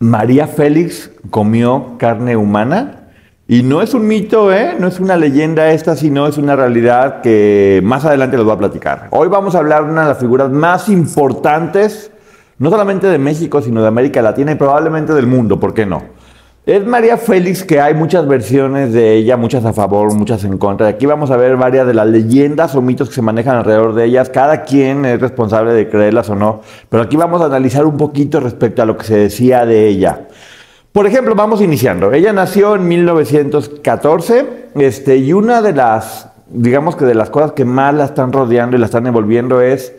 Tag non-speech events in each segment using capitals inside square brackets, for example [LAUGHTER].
María Félix comió carne humana. Y no es un mito, ¿eh? no es una leyenda esta, sino es una realidad que más adelante les voy a platicar. Hoy vamos a hablar de una de las figuras más importantes, no solamente de México, sino de América Latina y probablemente del mundo, ¿por qué no? Es María Félix, que hay muchas versiones de ella, muchas a favor, muchas en contra. Aquí vamos a ver varias de las leyendas o mitos que se manejan alrededor de ellas. Cada quien es responsable de creerlas o no. Pero aquí vamos a analizar un poquito respecto a lo que se decía de ella. Por ejemplo, vamos iniciando. Ella nació en 1914 este, y una de las, digamos que de las cosas que más la están rodeando y la están envolviendo es,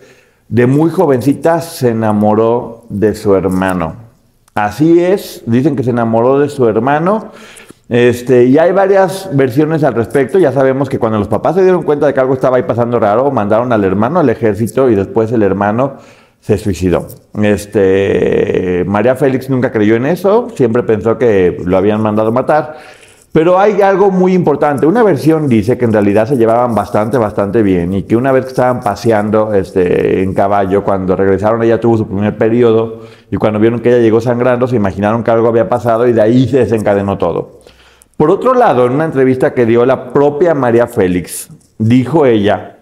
de muy jovencita se enamoró de su hermano. Así es, dicen que se enamoró de su hermano. Este, y hay varias versiones al respecto. Ya sabemos que cuando los papás se dieron cuenta de que algo estaba ahí pasando raro, mandaron al hermano al ejército y después el hermano se suicidó. Este, María Félix nunca creyó en eso, siempre pensó que lo habían mandado matar. Pero hay algo muy importante. Una versión dice que en realidad se llevaban bastante, bastante bien y que una vez que estaban paseando este, en caballo, cuando regresaron ella tuvo su primer periodo y cuando vieron que ella llegó sangrando se imaginaron que algo había pasado y de ahí se desencadenó todo. Por otro lado, en una entrevista que dio la propia María Félix, dijo ella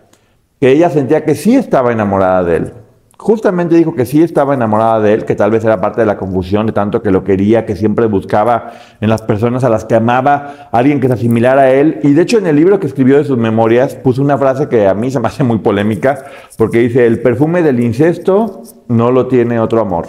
que ella sentía que sí estaba enamorada de él, justamente dijo que sí estaba enamorada de él, que tal vez era parte de la confusión de tanto que lo quería, que siempre buscaba en las personas a las que amaba alguien que se asimilara a él. Y de hecho en el libro que escribió de sus memorias puso una frase que a mí se me hace muy polémica, porque dice, el perfume del incesto no lo tiene otro amor.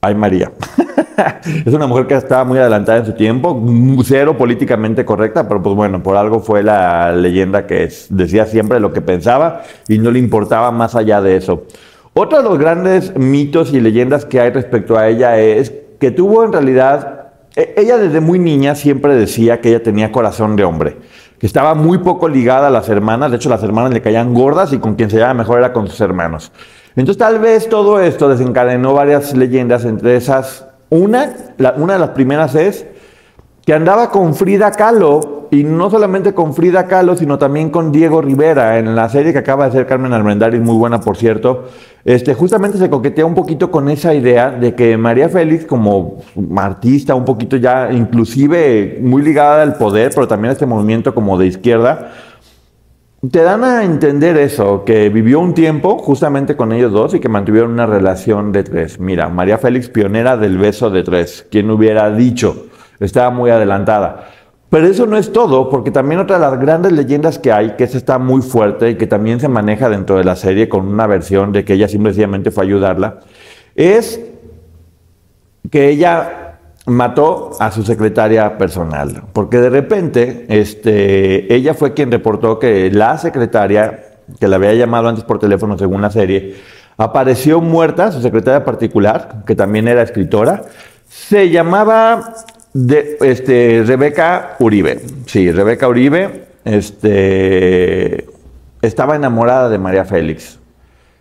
Ay María. [LAUGHS] [LAUGHS] es una mujer que estaba muy adelantada en su tiempo, cero políticamente correcta, pero pues bueno, por algo fue la leyenda que decía siempre lo que pensaba y no le importaba más allá de eso. Otro de los grandes mitos y leyendas que hay respecto a ella es que tuvo en realidad, e, ella desde muy niña siempre decía que ella tenía corazón de hombre, que estaba muy poco ligada a las hermanas, de hecho las hermanas le caían gordas y con quien se llevaba mejor era con sus hermanos. Entonces tal vez todo esto desencadenó varias leyendas, entre esas una, una de las primeras es que andaba con Frida Kahlo, y no solamente con Frida Kahlo, sino también con Diego Rivera, en la serie que acaba de hacer Carmen Almendaris, muy buena por cierto, este, justamente se coquetea un poquito con esa idea de que María Félix, como artista, un poquito ya, inclusive muy ligada al poder, pero también a este movimiento como de izquierda, te dan a entender eso, que vivió un tiempo justamente con ellos dos y que mantuvieron una relación de tres. Mira, María Félix, pionera del beso de tres. ¿Quién hubiera dicho? Estaba muy adelantada. Pero eso no es todo, porque también otra de las grandes leyendas que hay, que esa está muy fuerte y que también se maneja dentro de la serie con una versión de que ella simplemente fue a ayudarla, es que ella mató a su secretaria personal, porque de repente este, ella fue quien reportó que la secretaria, que la había llamado antes por teléfono según la serie, apareció muerta, su secretaria particular, que también era escritora, se llamaba de, este, Rebeca Uribe. Sí, Rebeca Uribe este, estaba enamorada de María Félix.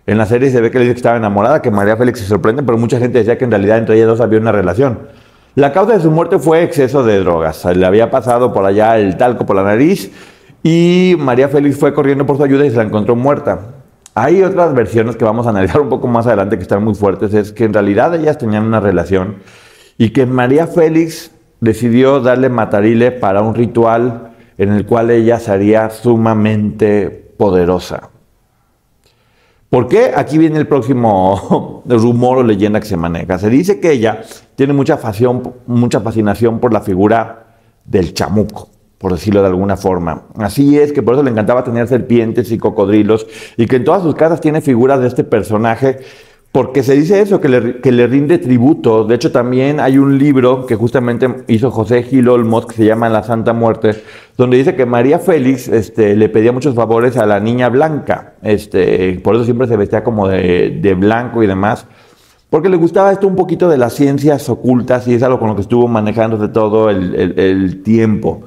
En la serie se ve que le dice que estaba enamorada, que María Félix se sorprende, pero mucha gente decía que en realidad entre ellas dos había una relación. La causa de su muerte fue exceso de drogas. Le había pasado por allá el talco por la nariz y María Félix fue corriendo por su ayuda y se la encontró muerta. Hay otras versiones que vamos a analizar un poco más adelante que están muy fuertes, es que en realidad ellas tenían una relación y que María Félix decidió darle matarile para un ritual en el cual ella sería sumamente poderosa. ¿Por qué? Aquí viene el próximo [LAUGHS] rumor o leyenda que se maneja. Se dice que ella tiene mucha, mucha fascinación por la figura del chamuco, por decirlo de alguna forma. Así es que por eso le encantaba tener serpientes y cocodrilos y que en todas sus casas tiene figuras de este personaje porque se dice eso, que le, rinde tributo. De hecho, también hay un libro que justamente hizo José Gil Olmos, que se llama La Santa Muerte, donde dice que María Félix este, le pedía muchos favores a la niña blanca. Este, por eso siempre se vestía como de, blanco y demás. Porque le gustaba esto un poquito de las ciencias ocultas y es algo con lo que estuvo manejándose todo el, el tiempo.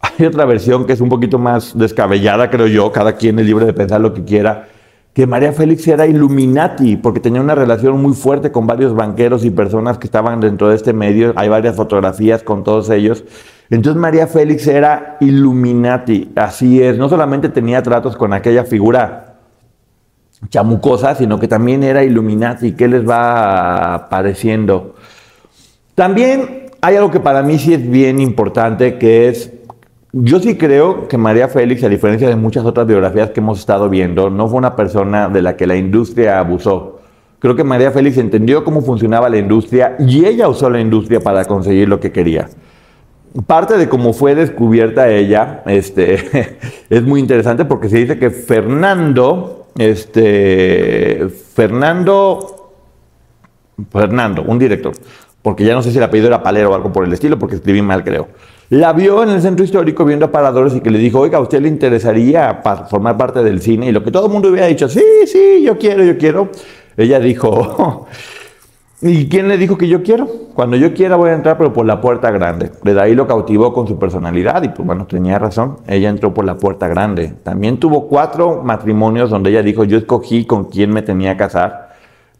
Hay otra versión que es un poquito más descabellada, creo yo. Cada quien es libre de pensar lo que quiera que María Félix era Illuminati, porque tenía una relación muy fuerte con varios banqueros y personas que estaban dentro de este medio. Hay varias fotografías con todos ellos. Entonces María Félix era Illuminati, así es. No solamente tenía tratos con aquella figura chamucosa, sino que también era Illuminati. ¿Qué les va pareciendo? También hay algo que para mí sí es bien importante, que es yo sí creo que María Félix, a diferencia de muchas otras biografías que hemos estado viendo, no fue una persona de la que la industria abusó. Creo que María Félix entendió cómo funcionaba la industria y ella usó la industria para conseguir lo que quería. Parte de cómo fue descubierta ella este, [LAUGHS] es muy interesante porque se dice que Fernando, este, Fernando, Fernando, un director, porque ya no sé si el apellido era Palero o algo por el estilo, porque escribí mal creo la vio en el centro histórico viendo aparadores y que le dijo, oiga, ¿a usted le interesaría formar parte del cine? Y lo que todo el mundo hubiera dicho, sí, sí, yo quiero, yo quiero. Ella dijo, [LAUGHS] ¿y quién le dijo que yo quiero? Cuando yo quiera voy a entrar, pero por la puerta grande. De ahí lo cautivó con su personalidad y pues bueno, tenía razón. Ella entró por la puerta grande. También tuvo cuatro matrimonios donde ella dijo, yo escogí con quién me tenía que casar.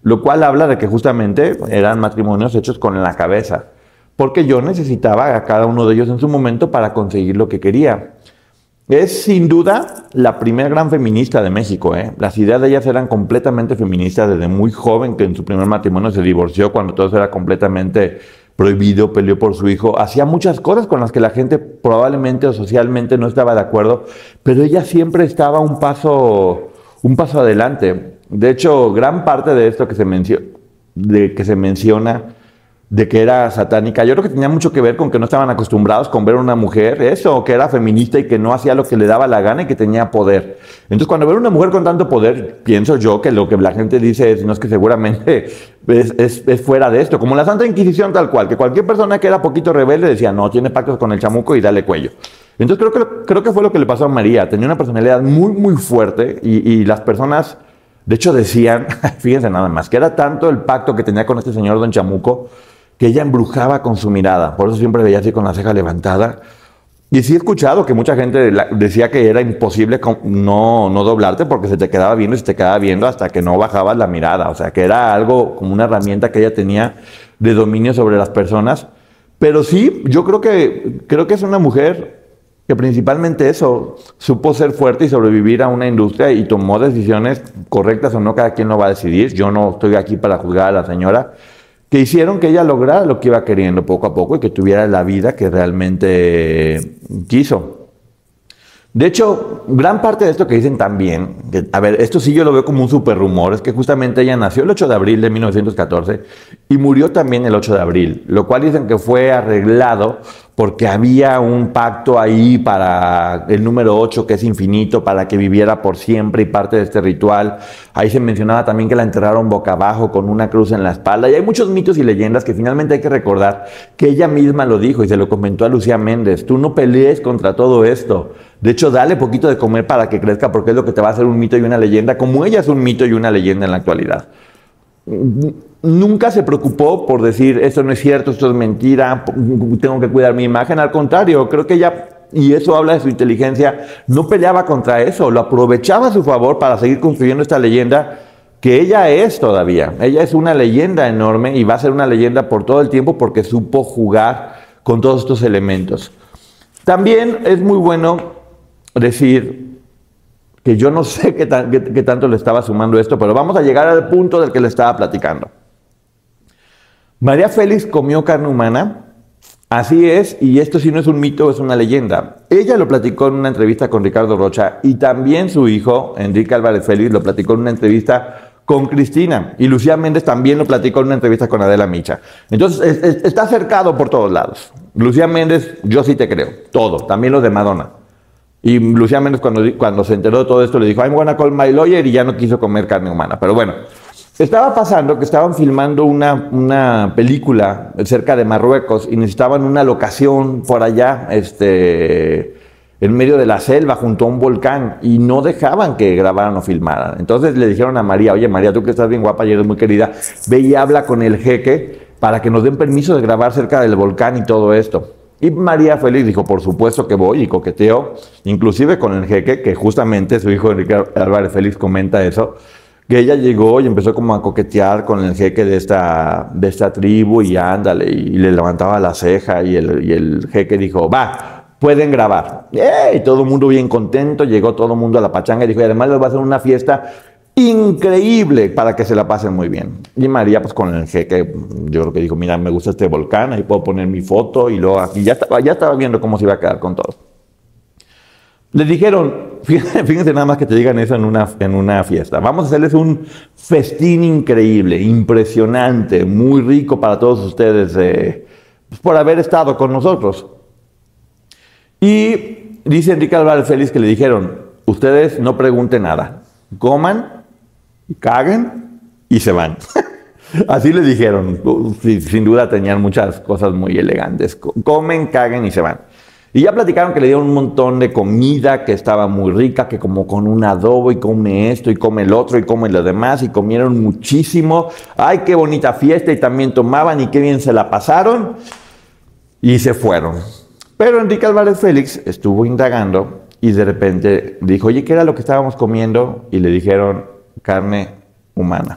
Lo cual habla de que justamente eran matrimonios hechos con la cabeza porque yo necesitaba a cada uno de ellos en su momento para conseguir lo que quería. Es sin duda la primera gran feminista de México. ¿eh? Las ideas de ellas eran completamente feministas desde muy joven, que en su primer matrimonio se divorció cuando todo era completamente prohibido, peleó por su hijo, hacía muchas cosas con las que la gente probablemente o socialmente no estaba de acuerdo, pero ella siempre estaba un paso, un paso adelante. De hecho, gran parte de esto que se, de, que se menciona de que era satánica. Yo creo que tenía mucho que ver con que no estaban acostumbrados con ver a una mujer, eso, que era feminista y que no hacía lo que le daba la gana y que tenía poder. Entonces, cuando ver una mujer con tanto poder, pienso yo que lo que la gente dice es, no es que seguramente [LAUGHS] es, es, fuera de esto, como la Santa Inquisición tal cual, que cualquier persona que era poquito rebelde decía, no, tiene pactos con el chamuco y dale cuello. Entonces, creo que, creo que fue lo que le pasó a María. Tenía una personalidad muy, muy fuerte y, y las personas... De hecho, decían, [LAUGHS] fíjense nada más, que era tanto el pacto que tenía con este señor Don Chamuco, que ella embrujaba con su mirada. Por eso siempre veía así con la ceja levantada. Y sí he escuchado que mucha gente decía que era imposible no, no doblarte porque se te quedaba viendo y se te quedaba viendo hasta que no bajabas la mirada. O sea, que era algo como una herramienta que ella tenía de dominio sobre las personas. Pero sí, yo creo que, creo que es una mujer que principalmente eso, supo ser fuerte y sobrevivir a una industria y tomó decisiones correctas o no, cada quien lo va a decidir. Yo no estoy aquí para juzgar a la señora, que hicieron que ella lograra lo que iba queriendo poco a poco y que tuviera la vida que realmente quiso. De hecho, gran parte de esto que dicen también, a ver, esto sí yo lo veo como un super rumor, es que justamente ella nació el 8 de abril de 1914 y murió también el 8 de abril, lo cual dicen que fue arreglado porque había un pacto ahí para el número 8 que es infinito, para que viviera por siempre y parte de este ritual. Ahí se mencionaba también que la enterraron boca abajo con una cruz en la espalda. Y hay muchos mitos y leyendas que finalmente hay que recordar que ella misma lo dijo y se lo comentó a Lucía Méndez. Tú no pelees contra todo esto. De hecho, dale poquito de comer para que crezca porque es lo que te va a hacer un mito y una leyenda, como ella es un mito y una leyenda en la actualidad nunca se preocupó por decir, esto no es cierto, esto es mentira, tengo que cuidar mi imagen. Al contrario, creo que ella, y eso habla de su inteligencia, no peleaba contra eso, lo aprovechaba a su favor para seguir construyendo esta leyenda que ella es todavía. Ella es una leyenda enorme y va a ser una leyenda por todo el tiempo porque supo jugar con todos estos elementos. También es muy bueno decir que yo no sé qué, tanto le estaba sumando esto, pero vamos a llegar al punto del que le estaba platicando. María Félix comió carne humana, así es, y esto sí no es un mito, es una leyenda. Ella lo platicó en una entrevista con Ricardo Rocha y también su hijo, Enrique Álvarez Félix, lo platicó en una entrevista con Cristina. Y Lucía Méndez también lo platicó en una entrevista con Adela Micha. Entonces, está cercado por todos lados. Lucía Méndez, yo sí te creo, todo, también lo de Madonna. Y Lucía Méndez cuando, cuando se enteró de todo esto le dijo, I'm gonna call my lawyer y ya no quiso comer carne humana. Pero bueno, estaba pasando que estaban filmando una, una película cerca de Marruecos y necesitaban una locación por allá, este en medio de la selva, junto a un volcán, y no dejaban que grabaran o filmaran. Entonces le dijeron a María, oye María, tú que estás bien guapa y eres muy querida, ve y habla con el jeque para que nos den permiso de grabar cerca del volcán y todo esto. Y María Félix dijo, por supuesto que voy y coqueteo, inclusive con el jeque, que justamente su hijo Enrique Álvarez Félix comenta eso, que ella llegó y empezó como a coquetear con el jeque de esta, de esta tribu y ándale, y le levantaba la ceja y el, y el jeque dijo, va, pueden grabar. Y todo el mundo bien contento, llegó todo el mundo a la pachanga y dijo, y además les va a hacer una fiesta increíble para que se la pasen muy bien. Y María, pues con el jeque, yo creo que dijo, mira, me gusta este volcán, ahí puedo poner mi foto y luego aquí ya estaba, ya estaba viendo cómo se iba a quedar con todo. Les dijeron, [LAUGHS] fíjense, nada más que te digan eso en una, en una fiesta, vamos a hacerles un festín increíble, impresionante, muy rico para todos ustedes eh, pues, por haber estado con nosotros. Y dice Enrique Álvarez Félix que le dijeron, ustedes no pregunten nada, coman, caguen y se van. [LAUGHS] Así le dijeron, sin duda tenían muchas cosas muy elegantes, comen, caguen y se van. Y ya platicaron que le dieron un montón de comida que estaba muy rica, que como con un adobo y come esto y come el otro y come lo demás y comieron muchísimo. Ay, qué bonita fiesta y también tomaban y qué bien se la pasaron y se fueron. Pero Enrique Álvarez Félix estuvo indagando y de repente dijo, oye, ¿qué era lo que estábamos comiendo? Y le dijeron carne humana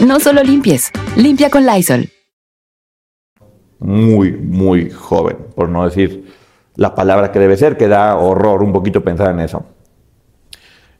No solo limpies, limpia con Lysol. Muy, muy joven, por no decir la palabra que debe ser, que da horror un poquito pensar en eso.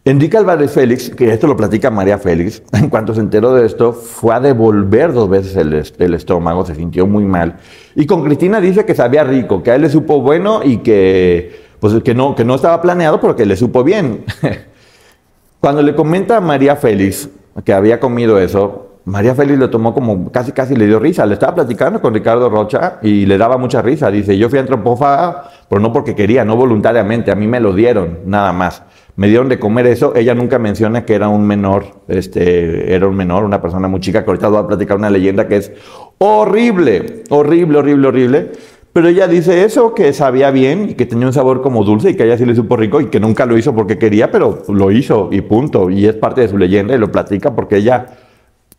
Enrique Álvarez Félix, que esto lo platica María Félix, [LAUGHS] en cuanto se enteró de esto, fue a devolver dos veces el, estómago, se sintió muy mal. Y con Cristina dice que sabía rico, que a él le supo bueno y que, pues, que, no, que no estaba planeado, pero que le supo bien. [LAUGHS] Cuando le comenta a María Félix que había comido eso, María Félix lo tomó como casi casi le dio risa. Le estaba platicando con Ricardo Rocha y le daba mucha risa. Dice, yo fui antropófaga, pero no porque quería, no voluntariamente, a mí me lo dieron, nada más. Me dieron de comer eso. Ella nunca menciona que era un menor, este, era un menor, una persona muy chica, que ahorita voy a platicar una leyenda que es horrible, horrible, horrible, horrible. Pero ella dice eso, que sabía bien y que tenía un sabor como dulce y que a ella sí le supo rico y que nunca lo hizo porque quería, pero lo hizo y punto. Y es parte de su leyenda y lo platica porque ella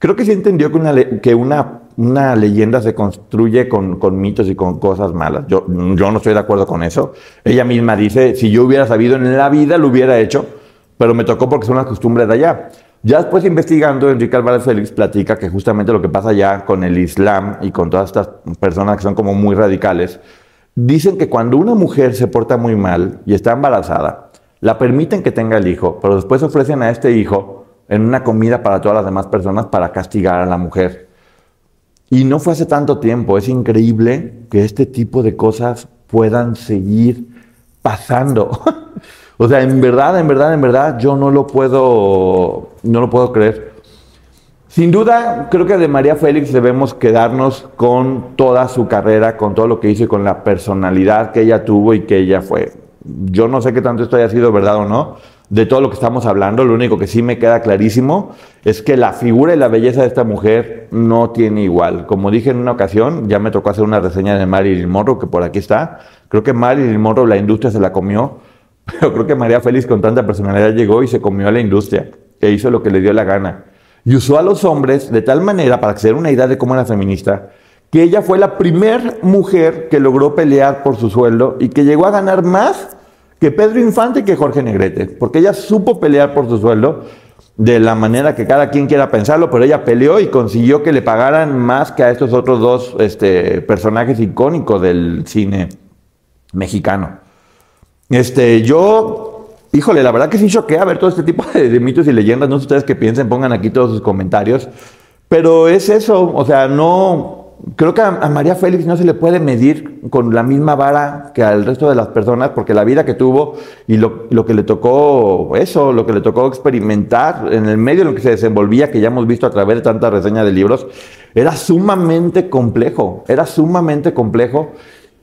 Creo que sí entendió que una, que una, una leyenda se construye con, mitos y con cosas malas. Yo, yo no estoy de acuerdo con eso. Ella misma dice, si yo hubiera sabido en la vida, lo hubiera hecho, pero me tocó porque son las costumbres de allá. Ya después investigando, Enrique Álvarez Félix platica que justamente lo que pasa allá con el Islam y con todas estas personas que son como muy radicales, dicen que cuando una mujer se porta muy mal y está embarazada, la permiten que tenga el hijo, pero después ofrecen a este hijo en una comida para todas las demás personas para castigar a la mujer. Y no fue hace tanto tiempo, es increíble que este tipo de cosas puedan seguir pasando. [LAUGHS] o sea, en verdad, en verdad, en verdad, yo no lo puedo, no lo puedo creer. Sin duda, creo que de María Félix debemos quedarnos con toda su carrera, con todo lo que hizo y con la personalidad que ella tuvo y que ella fue. yo no sé qué tanto esto haya sido verdad o no, de todo lo que estamos hablando, lo único que sí me queda clarísimo es que la figura y la belleza de esta mujer no tiene igual. Como dije en una ocasión, ya me tocó hacer una reseña de Marilyn Monroe, que por aquí está. Creo que Marilyn Monroe la industria se la comió, [LAUGHS] pero creo que María Félix con tanta personalidad llegó y se comió a la industria, e hizo lo que le dio la gana. Y usó a los hombres de tal manera, para que se den una idea de cómo era feminista, que ella fue la primera mujer que logró pelear por su sueldo y que llegó a ganar más que Pedro Infante y que Jorge Negrete, porque ella supo pelear por su sueldo de la manera que cada quien quiera pensarlo, pero ella peleó y consiguió que le pagaran más que a estos otros dos este, personajes icónicos del cine mexicano. Este, yo, híjole, la verdad que sí choqué a ver todo este tipo [LAUGHS] de, de mitos y leyendas, no sé ustedes qué piensen, pongan aquí todos sus comentarios, pero es eso, o sea, no, creo que a, María Félix no se le puede medir con la misma vara que al resto de las personas, porque la vida que tuvo y lo, que le tocó, eso, lo que le tocó experimentar en el medio en el que se desenvolvía, que ya hemos visto a través de tantas reseñas de libros, era sumamente complejo, era sumamente complejo.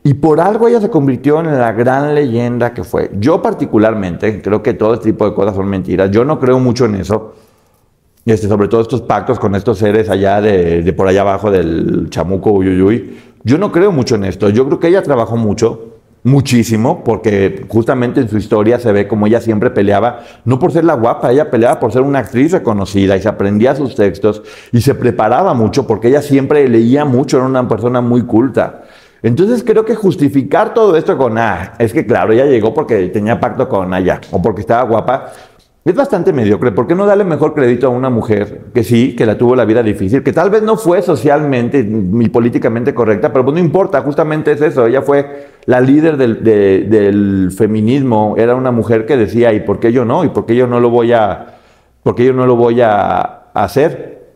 Y por algo ella se convirtió en la gran leyenda que fue. Yo particularmente creo que todo este tipo de cosas son mentiras. Yo no creo mucho en eso. Este, sobre todo estos pactos con estos seres allá de, por allá abajo del chamuco Uyuyuy. Yo no creo mucho en esto. Yo creo que ella trabajó mucho, muchísimo, porque justamente en su historia se ve como ella siempre peleaba, no por ser la guapa, ella peleaba por ser una actriz reconocida y se aprendía sus textos y se preparaba mucho porque ella siempre leía mucho, era una persona muy culta. Entonces creo que justificar todo esto con, ah, es que claro, ella llegó porque tenía pacto con ella o porque estaba guapa, es bastante mediocre. ¿Por qué no darle mejor crédito a una mujer que sí, que la tuvo la vida difícil, que tal vez no fue socialmente ni políticamente correcta, pero pues no importa, justamente es eso. Ella fue la líder del, feminismo, era una mujer que decía, ¿y por qué yo no? ¿Y por qué yo no lo voy a, por qué yo no lo voy a hacer?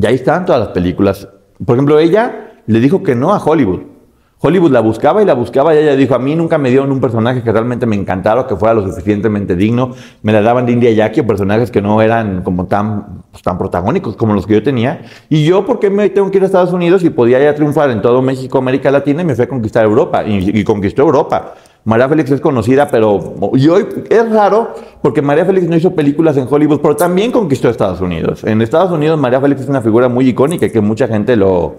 Y ahí están todas las películas. Por ejemplo, ella le dijo que no a Hollywood. Hollywood la buscaba y la buscaba y ella dijo, a mí nunca me dieron un personaje que realmente me encantara, que fuera lo suficientemente digno. Me la daban de India Jackie o personajes que no eran como tan, pues, tan protagónicos como los que yo tenía. Y yo, ¿por qué me tengo que ir a Estados Unidos y podía ya triunfar en todo México, América Latina y me fui a conquistar Europa? Y, conquistó Europa. María Félix es conocida, pero y hoy es raro porque María Félix no hizo películas en Hollywood, pero también conquistó Estados Unidos. En Estados Unidos María Félix es una figura muy icónica y que mucha gente lo,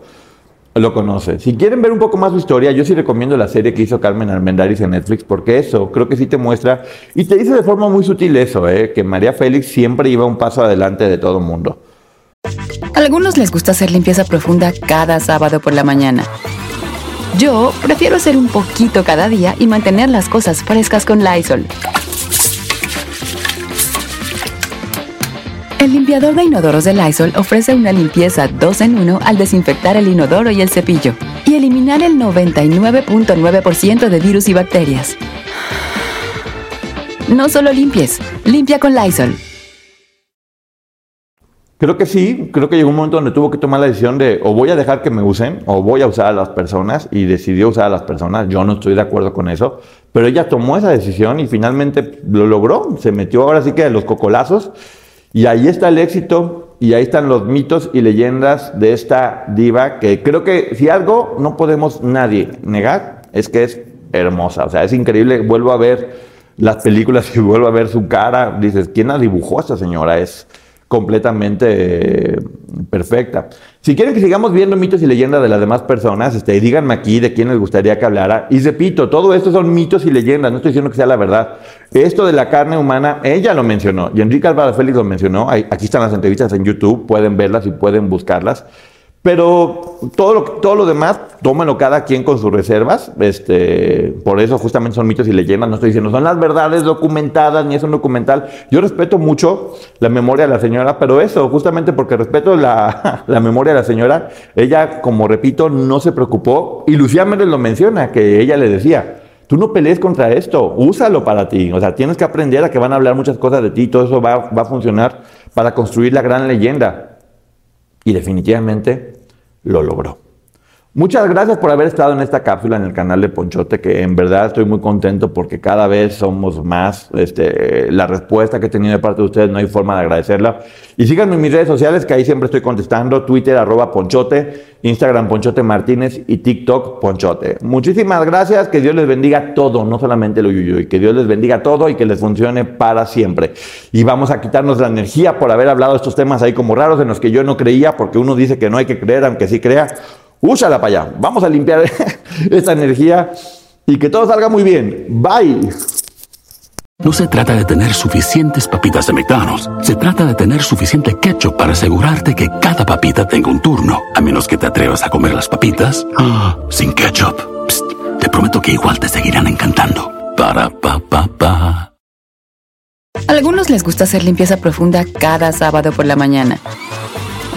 lo conoce. Si quieren ver un poco más su historia, yo sí recomiendo la serie que hizo Carmen Armendáriz en Netflix, porque eso creo que sí te muestra y te dice de forma muy sutil eso, ¿eh? que María Félix siempre iba un paso adelante de todo mundo. A algunos les gusta hacer limpieza profunda cada sábado por la mañana. Yo prefiero hacer un poquito cada día y mantener las cosas frescas con Lysol. El limpiador de inodoros de Lysol ofrece una limpieza 2 en 1 al desinfectar el inodoro y el cepillo y eliminar el 99.9% de virus y bacterias. No solo limpies, limpia con Lysol. Creo que sí, creo que llegó un momento donde tuvo que tomar la decisión de o voy a dejar que me usen o voy a usar a las personas y decidió usar a las personas. Yo no estoy de acuerdo con eso, pero ella tomó esa decisión y finalmente lo logró. Se metió ahora sí que a los cocolazos y ahí está el éxito y ahí están los mitos y leyendas de esta diva que creo que si algo no podemos nadie negar es que es hermosa. O sea, es increíble. Vuelvo a ver las películas y vuelvo a ver su cara. Dices, ¿quién la dibujó a esta señora? Es completamente eh, perfecta. Si quieren que sigamos viendo mitos y leyendas de las demás personas, este, díganme aquí de quién les gustaría que hablara. Y repito, todo esto son mitos y leyendas, no estoy diciendo que sea la verdad. Esto de la carne humana, ella lo mencionó, y Enrique Álvaro Félix lo mencionó. Aquí están las entrevistas en YouTube, pueden verlas y pueden buscarlas. Pero todo lo, todo lo demás, tómenlo cada quien con sus reservas. Este, por eso justamente son mitos y leyendas. No estoy diciendo son las verdades documentadas ni es un documental. Yo respeto mucho la memoria de la señora, pero eso, justamente porque respeto la, [LAUGHS] la memoria de la señora, ella, como repito, no se preocupó. Y Lucía Méndez lo menciona, que ella le decía, tú no pelees contra esto, úsalo para ti. O sea, tienes que aprender a que van a hablar muchas cosas de ti, todo eso va, va a funcionar para construir la gran leyenda y definitivamente lo logró. Muchas gracias por haber estado en esta cápsula en el canal de Ponchote, que en verdad estoy muy contento porque cada vez somos más. Este, la respuesta que he tenido de parte de ustedes no hay forma de agradecerla. Y síganme en mis redes sociales, que ahí siempre estoy contestando. Twitter, arroba Ponchote, Instagram, Ponchote Martínez y TikTok, Ponchote. Muchísimas gracias, que Dios les bendiga todo, no solamente lo y que Dios les bendiga todo y que les funcione para siempre. Y vamos a quitarnos la energía por haber hablado de estos temas ahí como raros en los que yo no creía, porque uno dice que no hay que creer, aunque sí crea úsala para allá. Vamos a limpiar [LAUGHS] esta energía y que todo salga muy bien. Bye. No se trata de tener suficientes papitas de McDonald's. Se trata de tener suficiente ketchup para asegurarte que cada papita tenga un turno. A menos que te atrevas a comer las papitas ah, sin ketchup. te prometo que igual te seguirán encantando. Para pa pa pa. algunos les gusta hacer limpieza profunda cada sábado por la mañana.